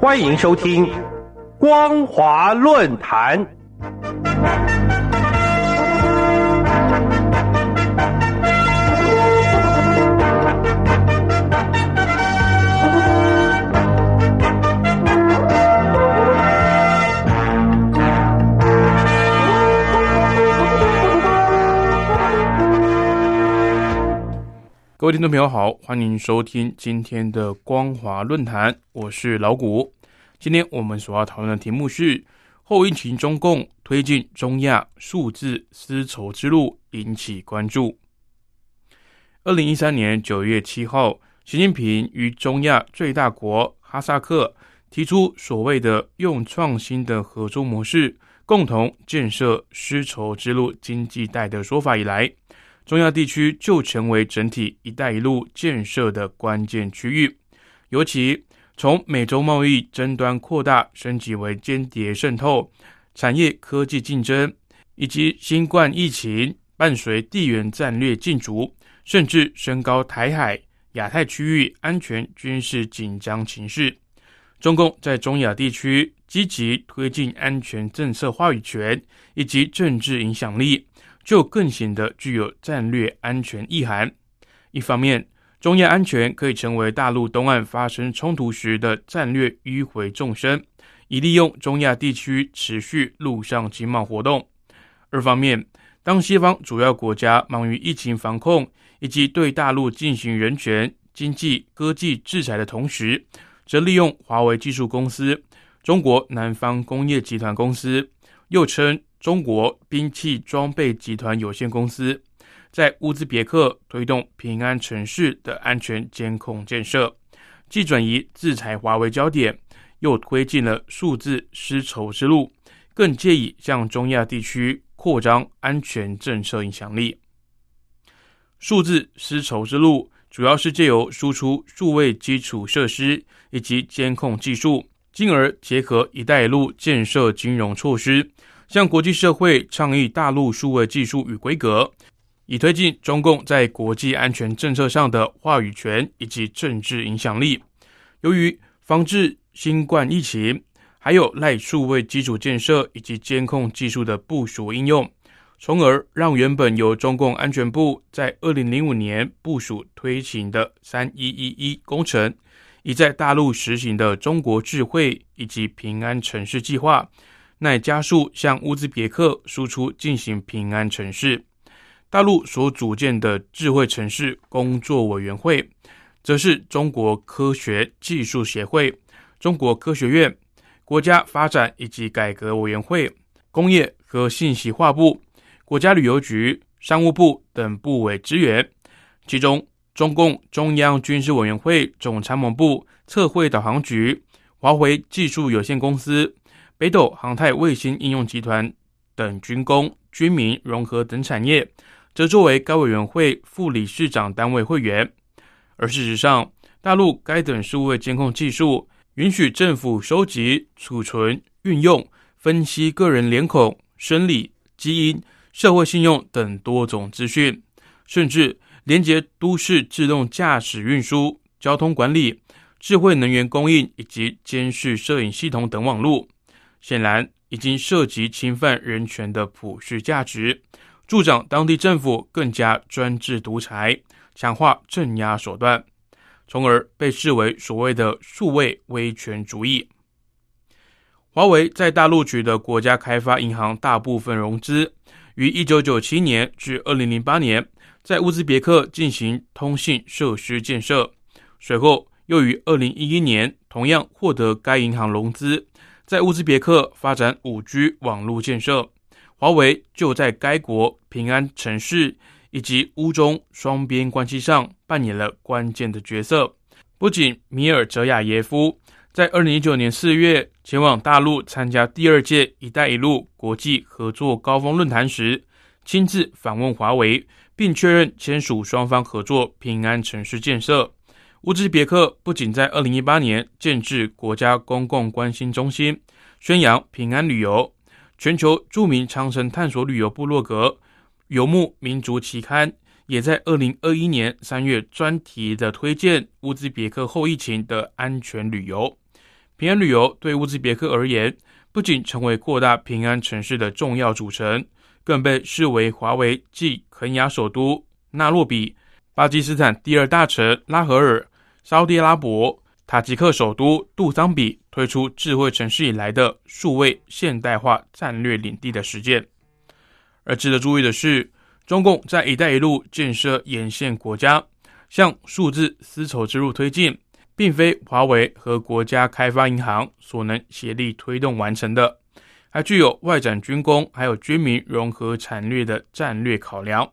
欢迎收听《光华论坛》。各位听众朋友好，欢迎收听今天的光华论坛，我是老谷。今天我们所要讨论的题目是后疫情中共推进中亚数字丝绸之路引起关注。二零一三年九月七号，习近平与中亚最大国哈萨克提出所谓的用创新的合作模式，共同建设丝绸之路经济带的说法以来。中亚地区就成为整体“一带一路”建设的关键区域，尤其从美洲贸易争端扩大升级为间谍渗透、产业科技竞争，以及新冠疫情伴随地缘战略竞逐，甚至升高台海、亚太区域安全军事紧张情势。中共在中亚地区积极推进安全政策话语权以及政治影响力。就更显得具有战略安全意涵。一方面，中亚安全可以成为大陆东岸发生冲突时的战略迂回纵深，以利用中亚地区持续陆上经贸活动；二方面，当西方主要国家忙于疫情防控以及对大陆进行人权、经济、科技制裁的同时，则利用华为技术公司、中国南方工业集团公司，又称。中国兵器装备集团有限公司在乌兹别克推动平安城市的安全监控建设，既转移制裁华为焦点，又推进了数字丝绸之路，更借以向中亚地区扩张安全政策影响力。数字丝绸之路主要是借由输出数位基础设施以及监控技术，进而结合“一带一路”建设金融措施。向国际社会倡议大陆数位技术与规格，以推进中共在国际安全政策上的话语权以及政治影响力。由于防治新冠疫情，还有赖数位基础建设以及监控技术的部署应用，从而让原本由中共安全部在二零零五年部署推行的“三一一一”工程，已在大陆实行的中国智慧以及平安城市计划。乃加速向乌兹别克输出进行平安城市。大陆所组建的智慧城市工作委员会，则是中国科学技术协会、中国科学院、国家发展以及改革委员会、工业和信息化部、国家旅游局、商务部等部委支援。其中，中共中央军事委员会总参谋部测绘导航局、华为技术有限公司。北斗航太卫星应用集团等军工、军民融合等产业，则作为该委员会副理事长单位会员。而事实上，大陆该等数位监控技术允许政府收集、储存、运用、分析个人脸孔、生理、基因、社会信用等多种资讯，甚至连接都市自动驾驶运输、交通管理、智慧能源供应以及监视摄影系统等网络。显然已经涉及侵犯人权的普世价值，助长当地政府更加专制独裁，强化镇压手段，从而被视为所谓的数位威权主义。华为在大陆取得国家开发银行大部分融资，于一九九七年至二零零八年在乌兹别克进行通信设施建设，随后又于二零一一年同样获得该银行融资。在乌兹别克发展五 G 网络建设，华为就在该国平安城市以及乌中双边关系上扮演了关键的角色。不仅米尔泽亚耶夫在二零一九年四月前往大陆参加第二届“一带一路”国际合作高峰论坛时，亲自访问华为，并确认签署双方合作平安城市建设。乌兹别克不仅在二零一八年建制国家公共关心中心，宣扬平安旅游，全球著名长城探索旅游部落格《游牧民族》期刊也在二零二一年三月专题的推荐乌兹别克后疫情的安全旅游，平安旅游对乌兹别克而言，不仅成为扩大平安城市的重要组成，更被视为华为继肯雅首都纳洛比、巴基斯坦第二大城拉合尔、沙特阿拉伯、塔吉克首都杜桑比推出智慧城市以来的数位现代化战略领地的实践。而值得注意的是，中共在“一带一路”建设沿线国家向数字丝绸之路推进。并非华为和国家开发银行所能协力推动完成的，还具有外展军工还有军民融合产业的战略考量。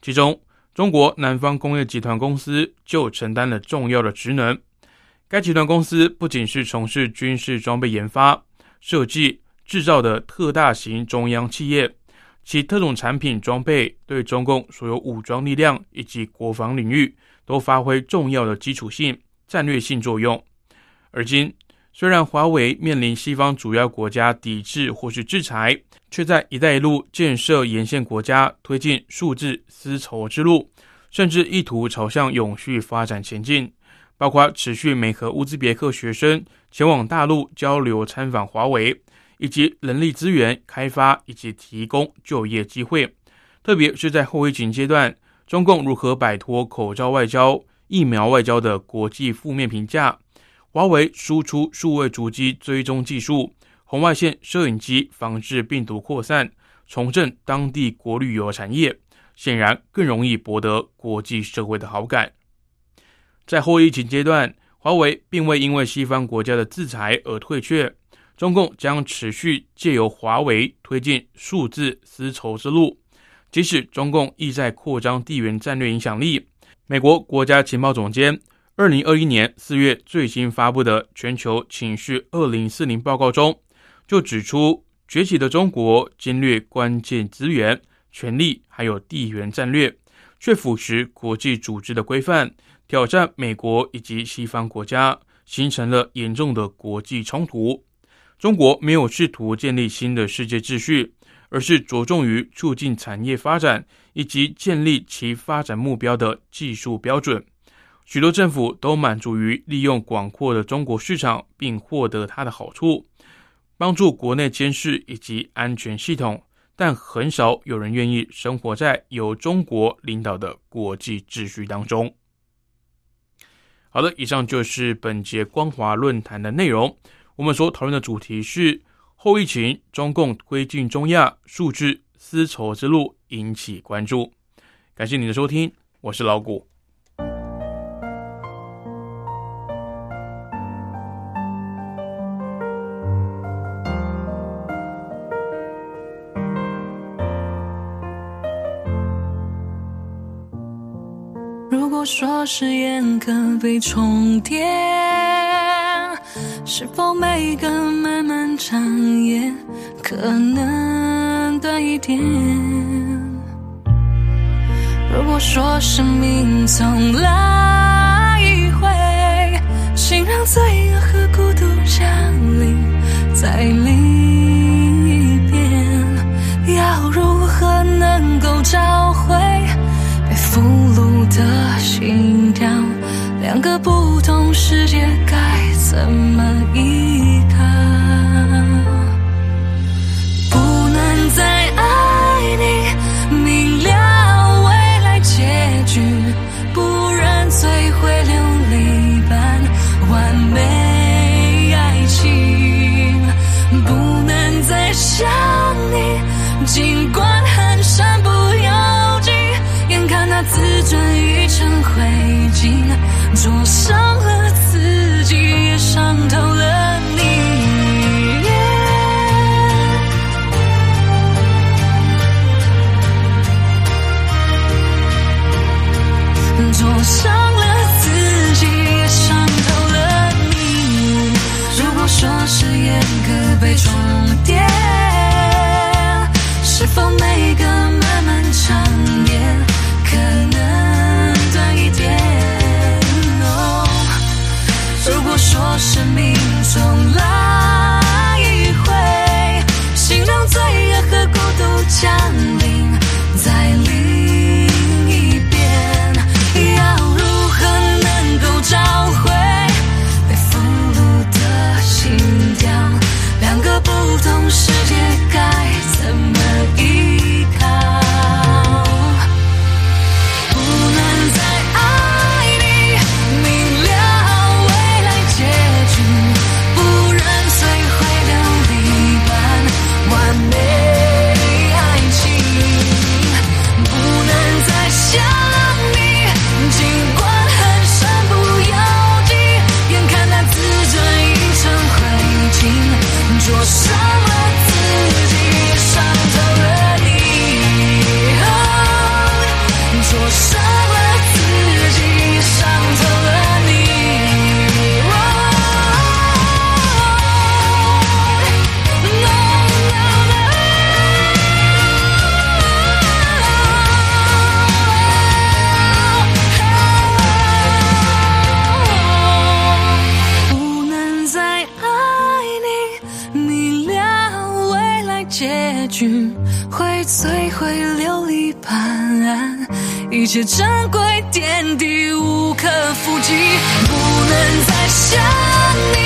其中，中国南方工业集团公司就承担了重要的职能。该集团公司不仅是从事军事装备研发、设计、制造的特大型中央企业，其特种产品装备对中共所有武装力量以及国防领域都发挥重要的基础性。战略性作用。而今，虽然华为面临西方主要国家抵制或是制裁，却在“一带一路”建设沿线国家推进数字丝绸之路，甚至意图朝向永续发展前进。包括持续美和乌兹别克学生前往大陆交流参访华为，以及人力资源开发以及提供就业机会。特别是在后疫情阶段，中共如何摆脱口罩外交？疫苗外交的国际负面评价，华为输出数位主机追踪技术、红外线摄影机防治病毒扩散、重振当地国旅游产业，显然更容易博得国际社会的好感。在后疫情阶段，华为并未因为西方国家的制裁而退却，中共将持续借由华为推进数字丝绸之路，即使中共意在扩张地缘战略影响力。美国国家情报总监二零二一年四月最新发布的全球情绪二零四零报告中，就指出，崛起的中国侵略关键资源、权力还有地缘战略，却腐蚀国际组织的规范，挑战美国以及西方国家，形成了严重的国际冲突。中国没有试图建立新的世界秩序。而是着重于促进产业发展以及建立其发展目标的技术标准。许多政府都满足于利用广阔的中国市场，并获得它的好处，帮助国内监视以及安全系统，但很少有人愿意生活在由中国领导的国际秩序当中。好的，以上就是本节光华论坛的内容。我们所讨论的主题是。后疫情，中共推进中亚数字丝绸之路引起关注。感谢您的收听，我是老谷。果说誓言可被重叠。是否每个漫漫长夜可能短一点？如果说生命从来一回，请让罪恶和孤独降临在另一边，要如何能够找心跳？两个不同世界该。怎么依烬，灼伤一般一切珍贵点滴无可复计，不能再想你。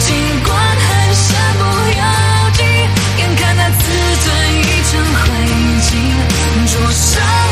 尽管很身不由己，眼看那自尊已成灰烬灼伤。